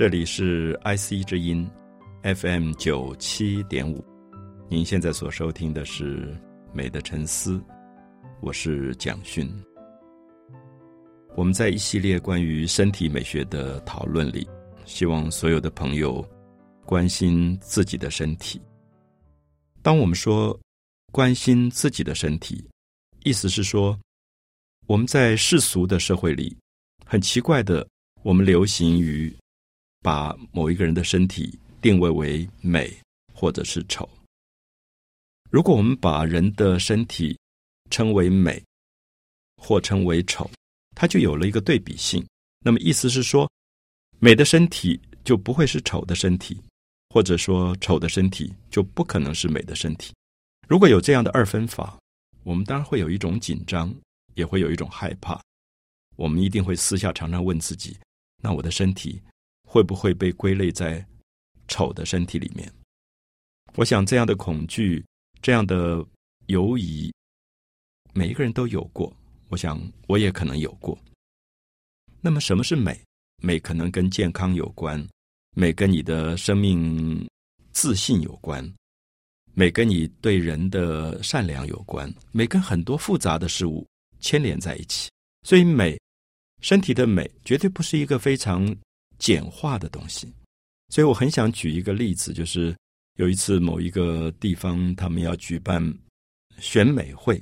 这里是 IC 之音 FM 九七点五，您现在所收听的是《美的沉思》，我是蒋勋。我们在一系列关于身体美学的讨论里，希望所有的朋友关心自己的身体。当我们说关心自己的身体，意思是说我们在世俗的社会里，很奇怪的，我们流行于。把某一个人的身体定位为美或者是丑。如果我们把人的身体称为美或称为丑，它就有了一个对比性。那么意思是说，美的身体就不会是丑的身体，或者说丑的身体就不可能是美的身体。如果有这样的二分法，我们当然会有一种紧张，也会有一种害怕。我们一定会私下常常问自己：那我的身体？会不会被归类在丑的身体里面？我想这样的恐惧、这样的犹疑，每一个人都有过。我想我也可能有过。那么，什么是美？美可能跟健康有关，美跟你的生命自信有关，美跟你对人的善良有关，美跟很多复杂的事物牵连在一起。所以，美身体的美绝对不是一个非常。简化的东西，所以我很想举一个例子，就是有一次某一个地方他们要举办选美会，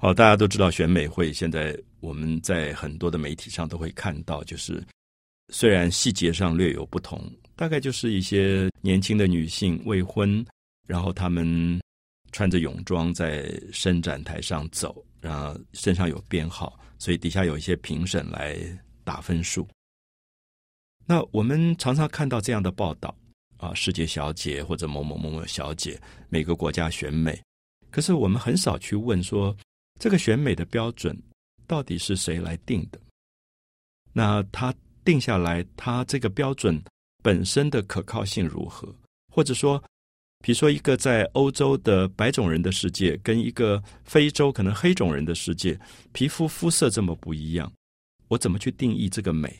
好，大家都知道选美会，现在我们在很多的媒体上都会看到，就是虽然细节上略有不同，大概就是一些年轻的女性未婚，然后她们穿着泳装在伸展台上走，然后身上有编号，所以底下有一些评审来打分数。那我们常常看到这样的报道啊，世界小姐或者某某某某小姐，每个国家选美，可是我们很少去问说，这个选美的标准到底是谁来定的？那他定下来，他这个标准本身的可靠性如何？或者说，比如说一个在欧洲的白种人的世界，跟一个非洲可能黑种人的世界，皮肤肤色这么不一样，我怎么去定义这个美？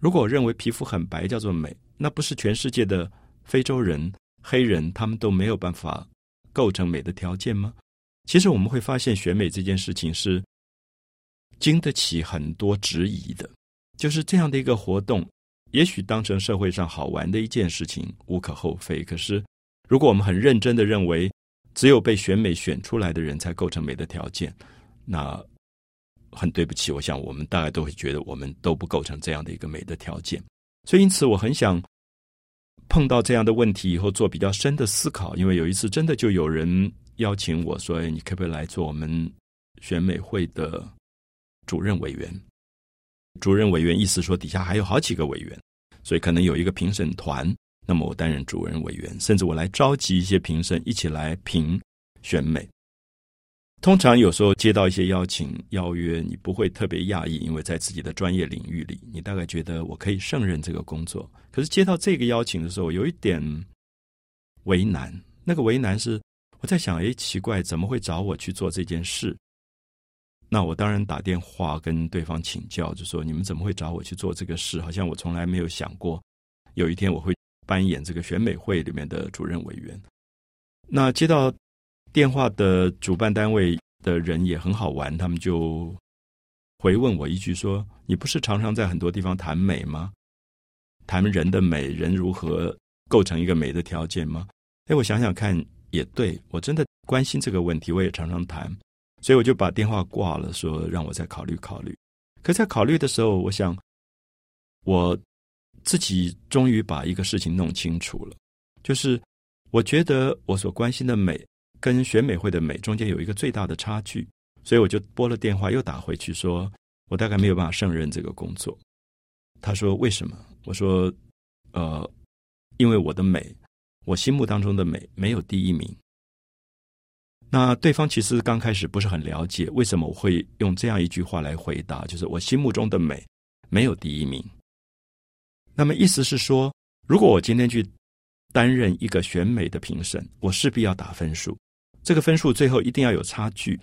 如果我认为皮肤很白叫做美，那不是全世界的非洲人、黑人他们都没有办法构成美的条件吗？其实我们会发现，选美这件事情是经得起很多质疑的。就是这样的一个活动，也许当成社会上好玩的一件事情无可厚非。可是，如果我们很认真的认为，只有被选美选出来的人才构成美的条件，那。很对不起，我想我们大概都会觉得我们都不构成这样的一个美的条件，所以因此我很想碰到这样的问题以后做比较深的思考。因为有一次真的就有人邀请我说：“你可不可以来做我们选美会的主任委员？”主任委员意思说底下还有好几个委员，所以可能有一个评审团，那么我担任主任委员，甚至我来召集一些评审一起来评选美。通常有时候接到一些邀请邀约，你不会特别讶异，因为在自己的专业领域里，你大概觉得我可以胜任这个工作。可是接到这个邀请的时候，有一点为难。那个为难是我在想，哎，奇怪，怎么会找我去做这件事？那我当然打电话跟对方请教，就说你们怎么会找我去做这个事？好像我从来没有想过有一天我会扮演这个选美会里面的主任委员。那接到。电话的主办单位的人也很好玩，他们就回问我一句说：“你不是常常在很多地方谈美吗？谈人的美人如何构成一个美的条件吗？”哎，我想想看，也对我真的关心这个问题，我也常常谈，所以我就把电话挂了，说让我再考虑考虑。可在考虑的时候，我想我自己终于把一个事情弄清楚了，就是我觉得我所关心的美。跟选美会的美中间有一个最大的差距，所以我就拨了电话，又打回去说，我大概没有办法胜任这个工作。他说为什么？我说，呃，因为我的美，我心目当中的美没有第一名。那对方其实刚开始不是很了解为什么我会用这样一句话来回答，就是我心目中的美没有第一名。那么意思是说，如果我今天去担任一个选美的评审，我势必要打分数。这个分数最后一定要有差距，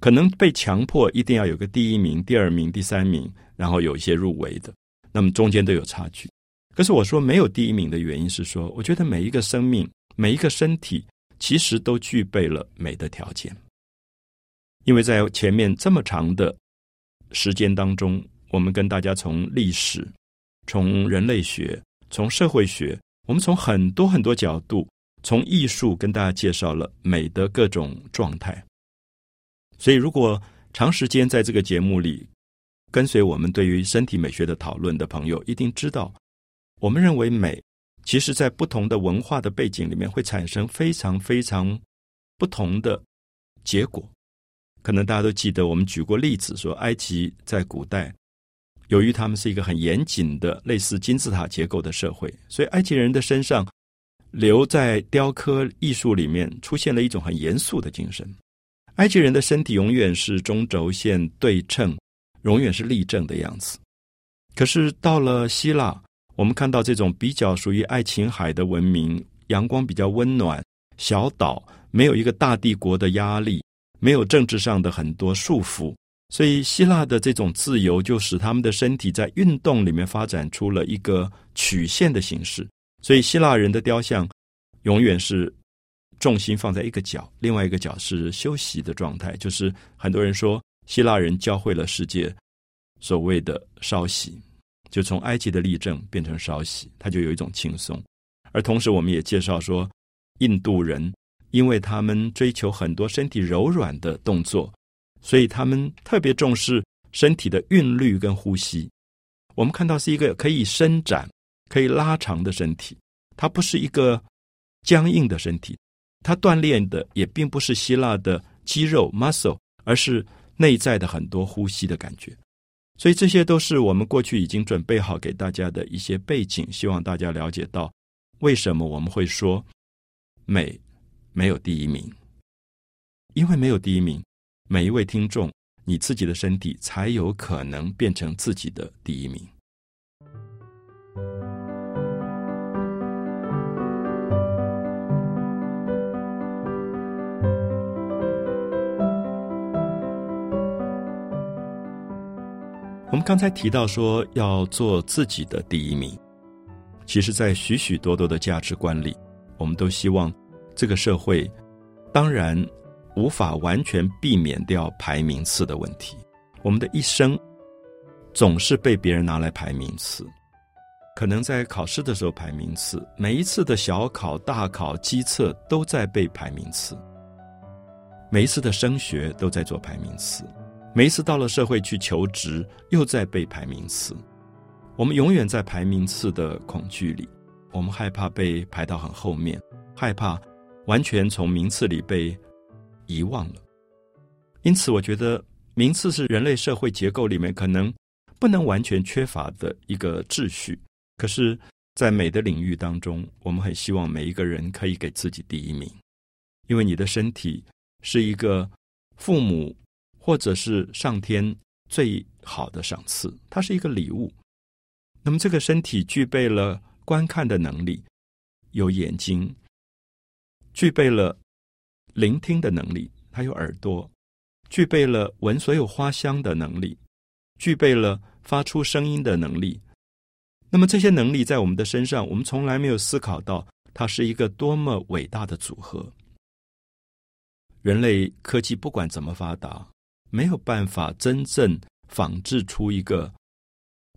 可能被强迫一定要有个第一名、第二名、第三名，然后有一些入围的，那么中间都有差距。可是我说没有第一名的原因是说，我觉得每一个生命、每一个身体，其实都具备了美的条件。因为在前面这么长的时间当中，我们跟大家从历史、从人类学、从社会学，我们从很多很多角度，从艺术跟大家介绍了美的各种状态。所以，如果长时间在这个节目里跟随我们对于身体美学的讨论的朋友，一定知道，我们认为美，其实在不同的文化的背景里面，会产生非常非常不同的结果。可能大家都记得，我们举过例子，说埃及在古代，由于他们是一个很严谨的类似金字塔结构的社会，所以埃及人的身上留在雕刻艺术里面出现了一种很严肃的精神。埃及人的身体永远是中轴线对称，永远是立正的样子。可是到了希腊，我们看到这种比较属于爱琴海的文明，阳光比较温暖，小岛没有一个大帝国的压力。没有政治上的很多束缚，所以希腊的这种自由就使他们的身体在运动里面发展出了一个曲线的形式。所以希腊人的雕像永远是重心放在一个角，另外一个角是休息的状态。就是很多人说希腊人教会了世界所谓的稍息，就从埃及的立正变成稍息，它就有一种轻松。而同时，我们也介绍说印度人。因为他们追求很多身体柔软的动作，所以他们特别重视身体的韵律跟呼吸。我们看到是一个可以伸展、可以拉长的身体，它不是一个僵硬的身体。它锻炼的也并不是希腊的肌肉 （muscle），而是内在的很多呼吸的感觉。所以这些都是我们过去已经准备好给大家的一些背景，希望大家了解到为什么我们会说美。没有第一名，因为没有第一名，每一位听众，你自己的身体才有可能变成自己的第一名。我们刚才提到说要做自己的第一名，其实，在许许多多的价值观里，我们都希望。这个社会当然无法完全避免掉排名次的问题。我们的一生总是被别人拿来排名次，可能在考试的时候排名次，每一次的小考、大考、机测都在被排名次，每一次的升学都在做排名次，每一次到了社会去求职又在被排名次。我们永远在排名次的恐惧里，我们害怕被排到很后面，害怕。完全从名次里被遗忘了，因此我觉得名次是人类社会结构里面可能不能完全缺乏的一个秩序。可是，在美的领域当中，我们很希望每一个人可以给自己第一名，因为你的身体是一个父母或者是上天最好的赏赐，它是一个礼物。那么，这个身体具备了观看的能力，有眼睛。具备了聆听的能力，它有耳朵；具备了闻所有花香的能力；具备了发出声音的能力。那么这些能力在我们的身上，我们从来没有思考到它是一个多么伟大的组合。人类科技不管怎么发达，没有办法真正仿制出一个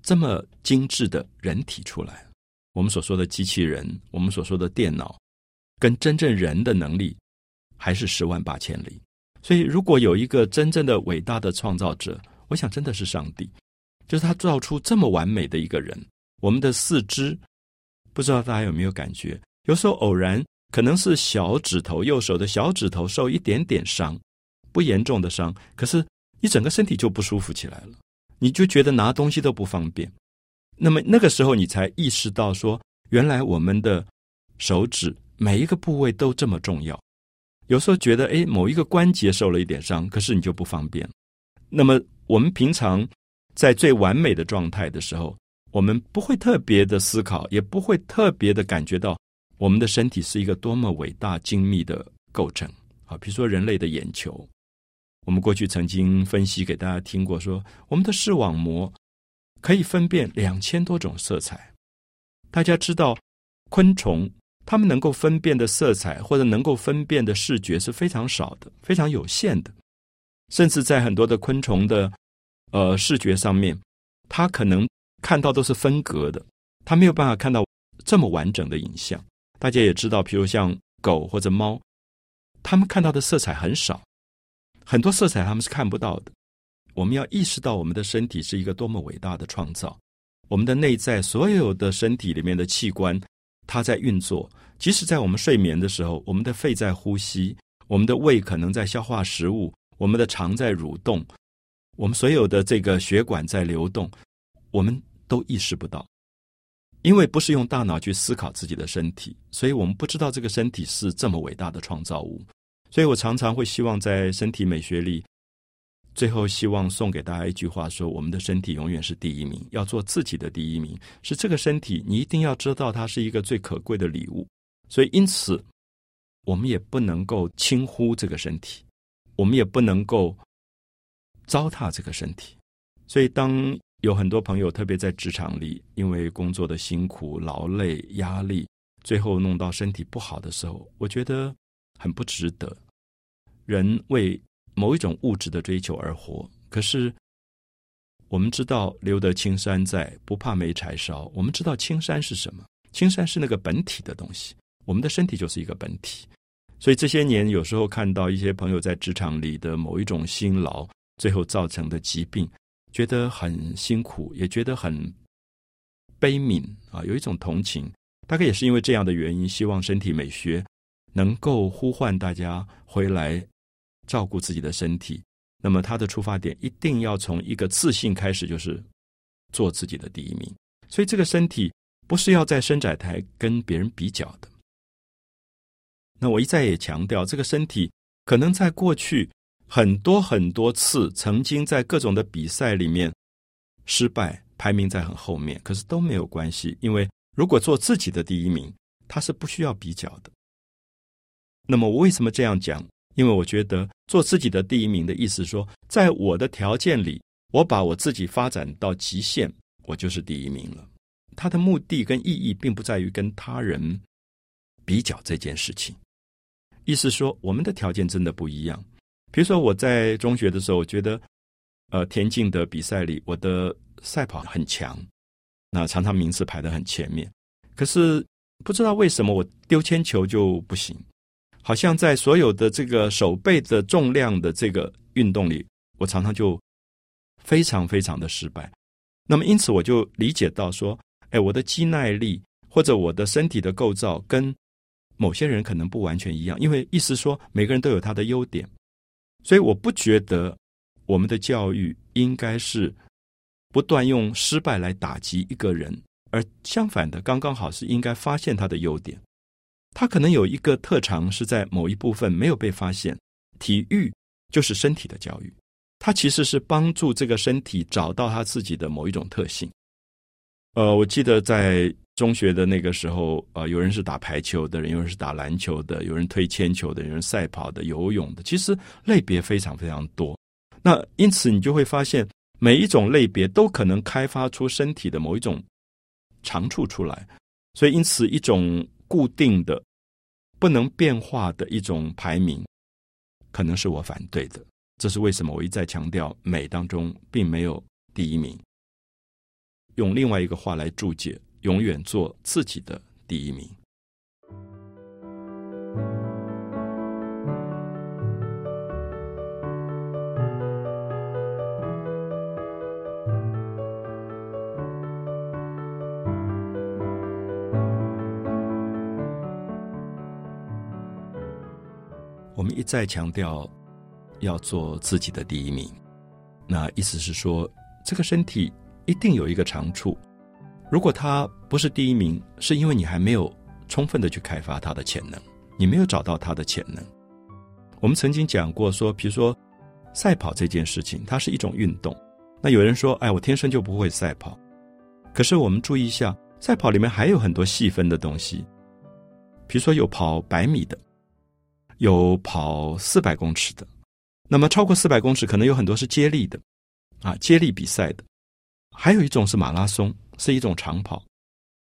这么精致的人体出来。我们所说的机器人，我们所说的电脑。跟真正人的能力还是十万八千里，所以如果有一个真正的伟大的创造者，我想真的是上帝，就是他造出这么完美的一个人。我们的四肢，不知道大家有没有感觉？有时候偶然可能是小指头，右手的小指头受一点点伤，不严重的伤，可是你整个身体就不舒服起来了，你就觉得拿东西都不方便。那么那个时候你才意识到说，原来我们的手指。每一个部位都这么重要，有时候觉得哎，某一个关节受了一点伤，可是你就不方便。那么我们平常在最完美的状态的时候，我们不会特别的思考，也不会特别的感觉到我们的身体是一个多么伟大精密的构成啊。比如说人类的眼球，我们过去曾经分析给大家听过，说我们的视网膜可以分辨两千多种色彩。大家知道，昆虫它们能够分辨的色彩或者能够分辨的视觉是非常少的，非常有限的。甚至在很多的昆虫的呃视觉上面，它可能看到都是分隔的，它没有办法看到这么完整的影像。大家也知道，比如像狗或者猫，它们看到的色彩很少，很多色彩他们是看不到的。我们要意识到，我们的身体是一个多么伟大的创造。我们的内在所有的身体里面的器官，它在运作。即使在我们睡眠的时候，我们的肺在呼吸，我们的胃可能在消化食物，我们的肠在蠕动，我们所有的这个血管在流动，我们都意识不到。因为不是用大脑去思考自己的身体，所以我们不知道这个身体是这么伟大的创造物。所以我常常会希望在身体美学里，最后希望送给大家一句话：说我们的身体永远是第一名，要做自己的第一名。是这个身体，你一定要知道它是一个最可贵的礼物。所以因此，我们也不能够轻忽这个身体，我们也不能够糟蹋这个身体。所以当。有很多朋友，特别在职场里，因为工作的辛苦、劳累、压力，最后弄到身体不好的时候，我觉得很不值得。人为某一种物质的追求而活，可是我们知道“留得青山在，不怕没柴烧”。我们知道青山是什么？青山是那个本体的东西。我们的身体就是一个本体，所以这些年有时候看到一些朋友在职场里的某一种辛劳，最后造成的疾病。觉得很辛苦，也觉得很悲悯啊，有一种同情。大概也是因为这样的原因，希望身体美学能够呼唤大家回来照顾自己的身体。那么，他的出发点一定要从一个自信开始，就是做自己的第一名。所以，这个身体不是要在伸展台跟别人比较的。那我一再也强调，这个身体可能在过去。很多很多次，曾经在各种的比赛里面失败，排名在很后面，可是都没有关系，因为如果做自己的第一名，他是不需要比较的。那么我为什么这样讲？因为我觉得做自己的第一名的意思说，在我的条件里，我把我自己发展到极限，我就是第一名了。他的目的跟意义，并不在于跟他人比较这件事情。意思说，我们的条件真的不一样。比如说，我在中学的时候，我觉得，呃，田径的比赛里，我的赛跑很强，那常常名次排得很前面。可是不知道为什么，我丢铅球就不行，好像在所有的这个手背的重量的这个运动里，我常常就非常非常的失败。那么因此，我就理解到说，哎，我的肌耐力或者我的身体的构造跟某些人可能不完全一样，因为意思说，每个人都有他的优点。所以我不觉得我们的教育应该是不断用失败来打击一个人，而相反的，刚刚好是应该发现他的优点。他可能有一个特长是在某一部分没有被发现。体育就是身体的教育，它其实是帮助这个身体找到他自己的某一种特性。呃，我记得在。中学的那个时候，呃，有人是打排球的人，有人是打篮球的，有人推铅球的，有人赛跑的、游泳的，其实类别非常非常多。那因此，你就会发现，每一种类别都可能开发出身体的某一种长处出来。所以，因此一种固定的、不能变化的一种排名，可能是我反对的。这是为什么？我一再强调，美当中并没有第一名。用另外一个话来注解。永远做自己的第一名。一再强调要做自己的第一名，那意思是说，这个身体一定有一个长处。如果他不是第一名，是因为你还没有充分的去开发他的潜能，你没有找到他的潜能。我们曾经讲过，说，比如说赛跑这件事情，它是一种运动。那有人说，哎，我天生就不会赛跑。可是我们注意一下，赛跑里面还有很多细分的东西，比如说有跑百米的，有跑四百公尺的，那么超过四百公尺可能有很多是接力的，啊，接力比赛的，还有一种是马拉松。是一种长跑，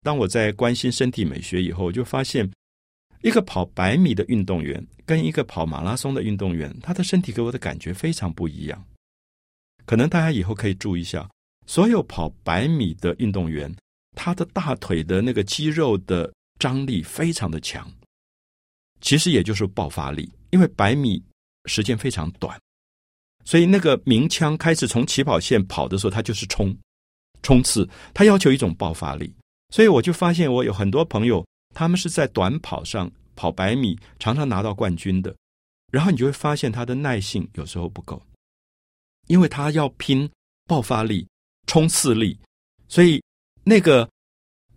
当我在关心身体美学以后，我就发现，一个跑百米的运动员跟一个跑马拉松的运动员，他的身体给我的感觉非常不一样。可能大家以后可以注意一下，所有跑百米的运动员，他的大腿的那个肌肉的张力非常的强。其实也就是爆发力，因为百米时间非常短，所以那个鸣枪开始从起跑线跑的时候，他就是冲冲刺，他要求一种爆发力。所以我就发现，我有很多朋友，他们是在短跑上跑百米，常常拿到冠军的。然后你就会发现他的耐性有时候不够，因为他要拼爆发力、冲刺力，所以那个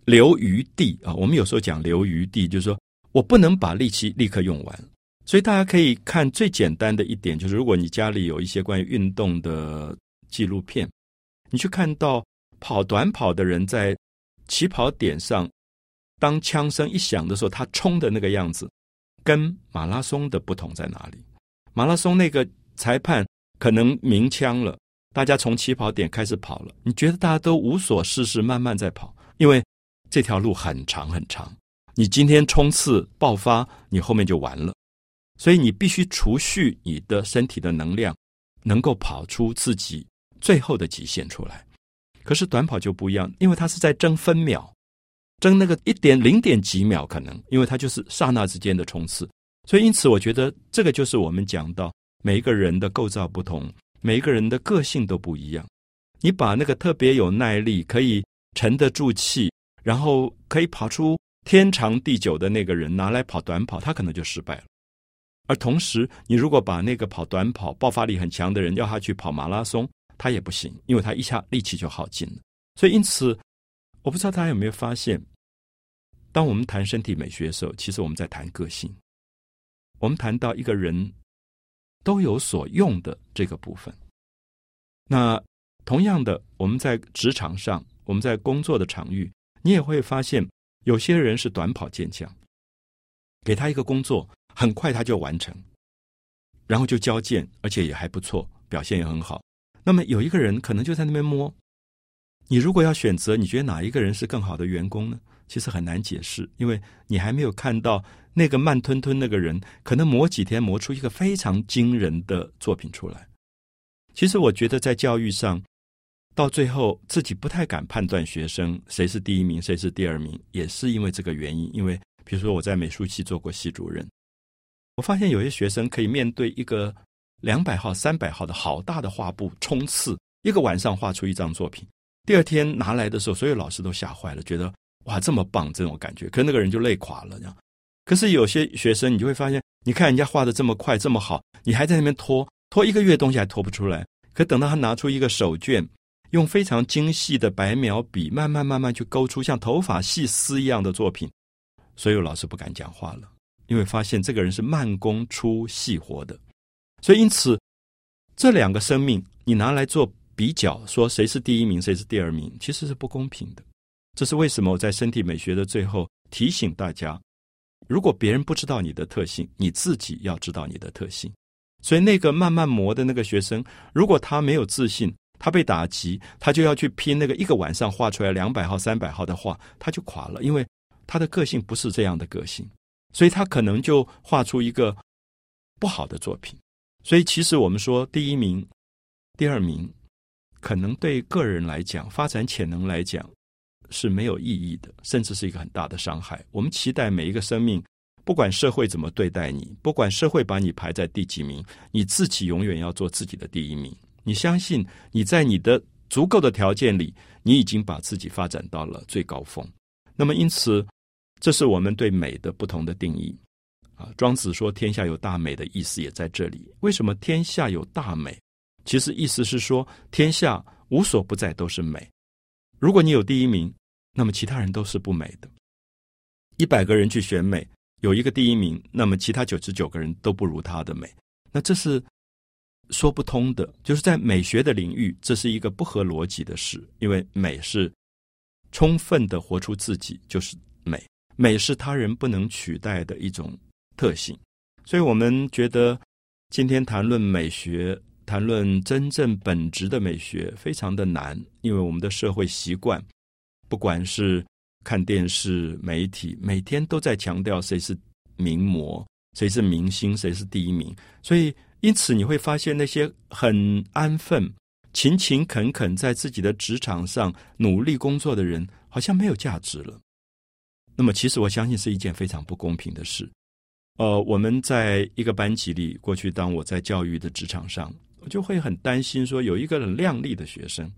留余地啊，我们有时候讲留余地，就是说。我不能把力气立刻用完，所以大家可以看最简单的一点，就是如果你家里有一些关于运动的纪录片，你去看到跑短跑的人在起跑点上，当枪声一响的时候，他冲的那个样子，跟马拉松的不同在哪里？马拉松那个裁判可能鸣枪了，大家从起跑点开始跑了，你觉得大家都无所事事，慢慢在跑，因为这条路很长很长。你今天冲刺爆发，你后面就完了，所以你必须储蓄你的身体的能量，能够跑出自己最后的极限出来。可是短跑就不一样，因为它是在争分秒，争那个一点零点几秒，可能因为它就是刹那之间的冲刺。所以因此，我觉得这个就是我们讲到每一个人的构造不同，每一个人的个性都不一样。你把那个特别有耐力、可以沉得住气，然后可以跑出。天长地久的那个人拿来跑短跑，他可能就失败了。而同时，你如果把那个跑短跑爆发力很强的人要他去跑马拉松，他也不行，因为他一下力气就耗尽了。所以，因此，我不知道大家有没有发现，当我们谈身体美学的时候，其实我们在谈个性。我们谈到一个人都有所用的这个部分。那同样的，我们在职场上，我们在工作的场域，你也会发现。有些人是短跑健将，给他一个工作，很快他就完成，然后就交件，而且也还不错，表现也很好。那么有一个人可能就在那边摸。你如果要选择，你觉得哪一个人是更好的员工呢？其实很难解释，因为你还没有看到那个慢吞吞那个人，可能磨几天磨出一个非常惊人的作品出来。其实我觉得在教育上。到最后，自己不太敢判断学生谁是第一名，谁是第二名，也是因为这个原因。因为比如说我在美术系做过系主任，我发现有些学生可以面对一个两百号、三百号的好大的画布冲刺，一个晚上画出一张作品。第二天拿来的时候，所有老师都吓坏了，觉得哇这么棒这种感觉。可那个人就累垮了，这样。可是有些学生，你就会发现，你看人家画的这么快这么好，你还在那边拖拖一个月东西还拖不出来。可等到他拿出一个手卷。用非常精细的白描笔，慢慢慢慢去勾出像头发细丝一样的作品，所以老师不敢讲话了，因为发现这个人是慢工出细活的。所以因此，这两个生命你拿来做比较，说谁是第一名，谁是第二名，其实是不公平的。这是为什么？我在身体美学的最后提醒大家：如果别人不知道你的特性，你自己要知道你的特性。所以那个慢慢磨的那个学生，如果他没有自信，他被打击，他就要去拼那个一个晚上画出来两百号、三百号的画，他就垮了，因为他的个性不是这样的个性，所以他可能就画出一个不好的作品。所以其实我们说第一名、第二名，可能对个人来讲、发展潜能来讲是没有意义的，甚至是一个很大的伤害。我们期待每一个生命，不管社会怎么对待你，不管社会把你排在第几名，你自己永远要做自己的第一名。你相信你在你的足够的条件里，你已经把自己发展到了最高峰。那么，因此，这是我们对美的不同的定义。啊，庄子说“天下有大美”的意思也在这里。为什么天下有大美？其实意思是说，天下无所不在都是美。如果你有第一名，那么其他人都是不美的。一百个人去选美，有一个第一名，那么其他九十九个人都不如他的美。那这是。说不通的，就是在美学的领域，这是一个不合逻辑的事。因为美是充分的活出自己，就是美；美是他人不能取代的一种特性。所以，我们觉得今天谈论美学，谈论真正本质的美学，非常的难。因为我们的社会习惯，不管是看电视媒体，每天都在强调谁是名模，谁是明星，谁是第一名。所以，因此你会发现那些很安分、勤勤恳恳在自己的职场上努力工作的人，好像没有价值了。那么，其实我相信是一件非常不公平的事。呃，我们在一个班级里，过去当我在教育的职场上，我就会很担心说，有一个很靓丽的学生，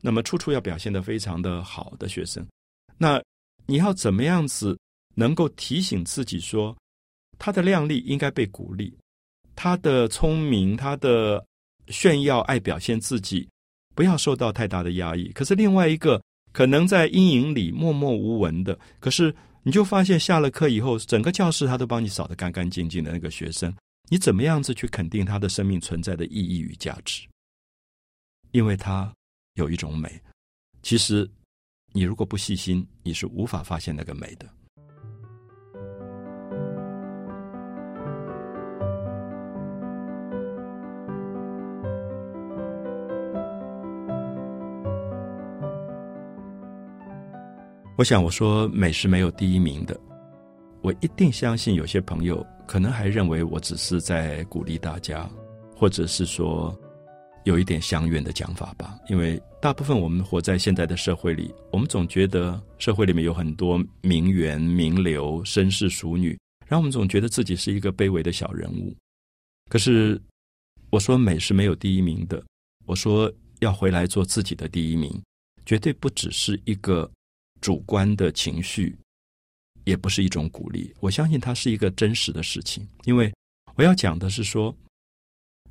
那么处处要表现的非常的好的学生，那你要怎么样子能够提醒自己说，他的靓丽应该被鼓励，他的聪明，他的炫耀爱表现自己，不要受到太大的压抑。可是另外一个。可能在阴影里默默无闻的，可是你就发现下了课以后，整个教室他都帮你扫得干干净净的那个学生，你怎么样子去肯定他的生命存在的意义与价值？因为他有一种美，其实你如果不细心，你是无法发现那个美的。我想我说美是没有第一名的，我一定相信有些朋友可能还认为我只是在鼓励大家，或者是说有一点相远的讲法吧。因为大部分我们活在现在的社会里，我们总觉得社会里面有很多名媛、名流、绅士、淑女，然后我们总觉得自己是一个卑微的小人物。可是我说美是没有第一名的，我说要回来做自己的第一名，绝对不只是一个。主观的情绪也不是一种鼓励，我相信它是一个真实的事情。因为我要讲的是说，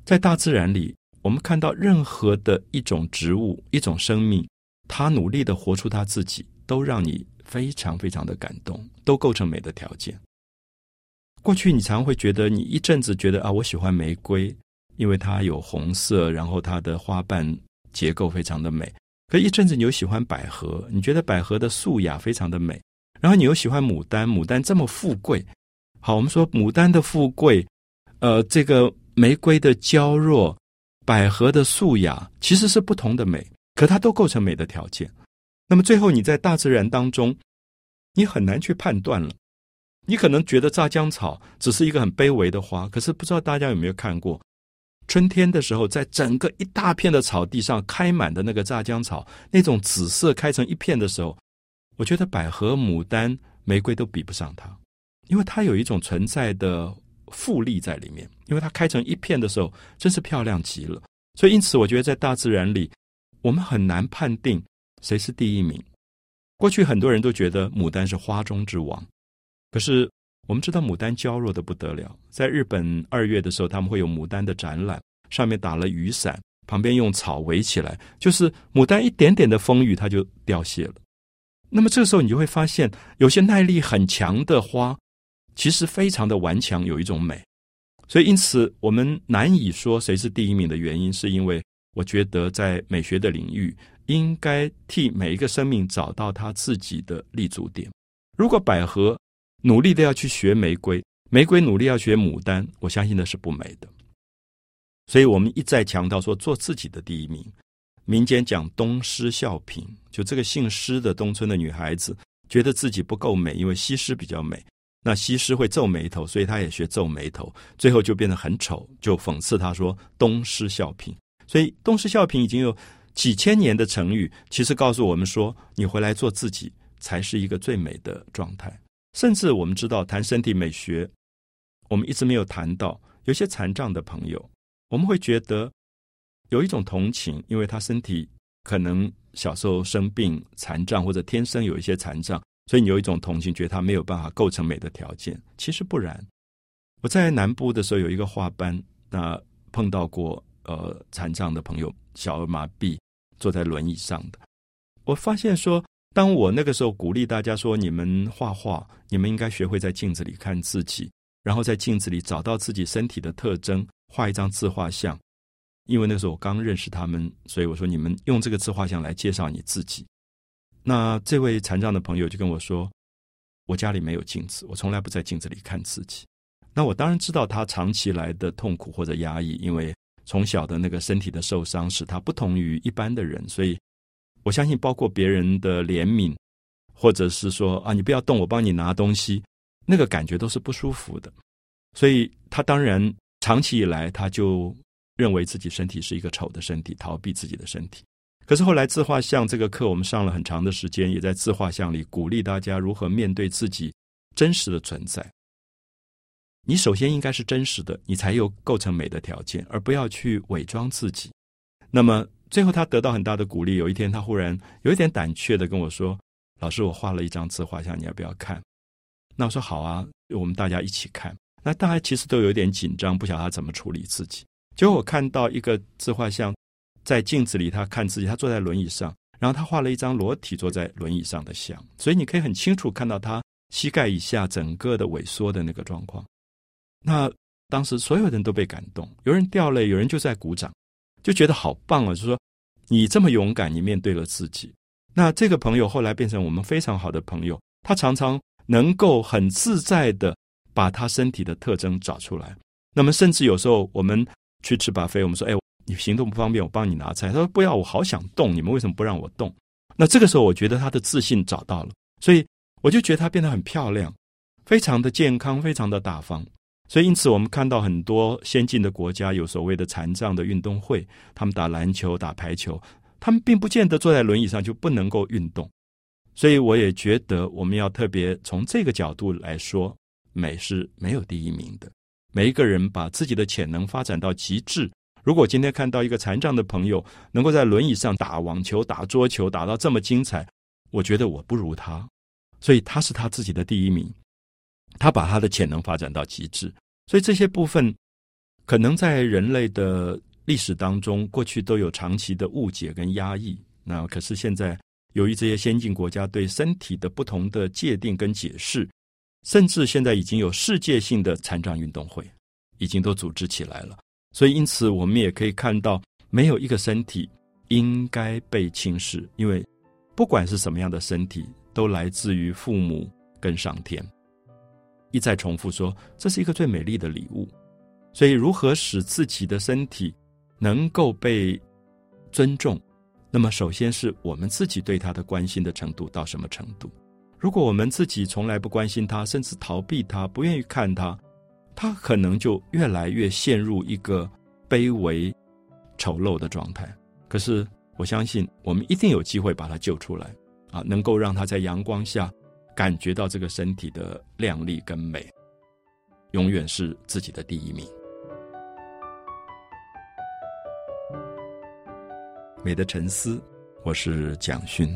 在大自然里，我们看到任何的一种植物、一种生命，它努力的活出它自己，都让你非常非常的感动，都构成美的条件。过去你常会觉得，你一阵子觉得啊，我喜欢玫瑰，因为它有红色，然后它的花瓣结构非常的美。可一阵子你又喜欢百合，你觉得百合的素雅非常的美，然后你又喜欢牡丹，牡丹这么富贵。好，我们说牡丹的富贵，呃，这个玫瑰的娇弱，百合的素雅，其实是不同的美，可它都构成美的条件。那么最后你在大自然当中，你很难去判断了。你可能觉得炸江草只是一个很卑微的花，可是不知道大家有没有看过。春天的时候，在整个一大片的草地上开满的那个炸浆草，那种紫色开成一片的时候，我觉得百合、牡丹、玫瑰都比不上它，因为它有一种存在的富丽在里面。因为它开成一片的时候，真是漂亮极了。所以，因此，我觉得在大自然里，我们很难判定谁是第一名。过去很多人都觉得牡丹是花中之王，可是。我们知道牡丹娇弱的不得了，在日本二月的时候，他们会有牡丹的展览，上面打了雨伞，旁边用草围起来，就是牡丹一点点的风雨，它就凋谢了。那么这个时候，你就会发现，有些耐力很强的花，其实非常的顽强，有一种美。所以，因此我们难以说谁是第一名的原因，是因为我觉得在美学的领域，应该替每一个生命找到他自己的立足点。如果百合。努力的要去学玫瑰，玫瑰努力要学牡丹，我相信那是不美的。所以我们一再强调说，做自己的第一名。民间讲东施效颦，就这个姓施的东村的女孩子，觉得自己不够美，因为西施比较美。那西施会皱眉头，所以她也学皱眉头，最后就变得很丑，就讽刺她说东施效颦。所以东施效颦已经有几千年的成语，其实告诉我们说，你回来做自己，才是一个最美的状态。甚至我们知道谈身体美学，我们一直没有谈到有些残障的朋友，我们会觉得有一种同情，因为他身体可能小时候生病残障，或者天生有一些残障，所以你有一种同情，觉得他没有办法构成美的条件。其实不然。我在南部的时候有一个画班，那碰到过呃残障的朋友，小儿麻痹，坐在轮椅上的，我发现说。当我那个时候鼓励大家说：“你们画画，你们应该学会在镜子里看自己，然后在镜子里找到自己身体的特征，画一张自画像。”因为那时候我刚认识他们，所以我说：“你们用这个自画像来介绍你自己。”那这位残障的朋友就跟我说：“我家里没有镜子，我从来不在镜子里看自己。”那我当然知道他长期来的痛苦或者压抑，因为从小的那个身体的受伤使他不同于一般的人，所以。我相信，包括别人的怜悯，或者是说啊，你不要动，我帮你拿东西，那个感觉都是不舒服的。所以他当然长期以来，他就认为自己身体是一个丑的身体，逃避自己的身体。可是后来自画像这个课，我们上了很长的时间，也在自画像里鼓励大家如何面对自己真实的存在。你首先应该是真实的，你才有构成美的条件，而不要去伪装自己。那么最后他得到很大的鼓励。有一天他忽然有一点胆怯的跟我说：“老师，我画了一张自画像，你要不要看？”那我说：“好啊，我们大家一起看。”那大家其实都有点紧张，不晓得他怎么处理自己。结果我看到一个自画像。在镜子里，他看自己，他坐在轮椅上，然后他画了一张裸体坐在轮椅上的像，所以你可以很清楚看到他膝盖以下整个的萎缩的那个状况。那当时所有人都被感动，有人掉泪，有人就在鼓掌，就觉得好棒啊！就说你这么勇敢，你面对了自己。那这个朋友后来变成我们非常好的朋友，他常常能够很自在的把他身体的特征找出来。那么甚至有时候我们去吃巴菲，我们说，哎。你行动不方便，我帮你拿菜。他说：“不要，我好想动。你们为什么不让我动？”那这个时候，我觉得他的自信找到了，所以我就觉得他变得很漂亮，非常的健康，非常的大方。所以，因此我们看到很多先进的国家有所谓的残障的运动会，他们打篮球、打排球，他们并不见得坐在轮椅上就不能够运动。所以，我也觉得我们要特别从这个角度来说，美是没有第一名的。每一个人把自己的潜能发展到极致。如果今天看到一个残障的朋友能够在轮椅上打网球、打桌球，打到这么精彩，我觉得我不如他，所以他是他自己的第一名。他把他的潜能发展到极致，所以这些部分可能在人类的历史当中，过去都有长期的误解跟压抑。那可是现在，由于这些先进国家对身体的不同的界定跟解释，甚至现在已经有世界性的残障运动会，已经都组织起来了。所以，因此我们也可以看到，没有一个身体应该被轻视，因为不管是什么样的身体，都来自于父母跟上天。一再重复说，这是一个最美丽的礼物。所以，如何使自己的身体能够被尊重？那么，首先是我们自己对他的关心的程度到什么程度？如果我们自己从来不关心他，甚至逃避他，不愿意看他。他可能就越来越陷入一个卑微、丑陋的状态。可是我相信，我们一定有机会把他救出来，啊，能够让他在阳光下感觉到这个身体的靓丽跟美，永远是自己的第一名。美的沉思，我是蒋勋。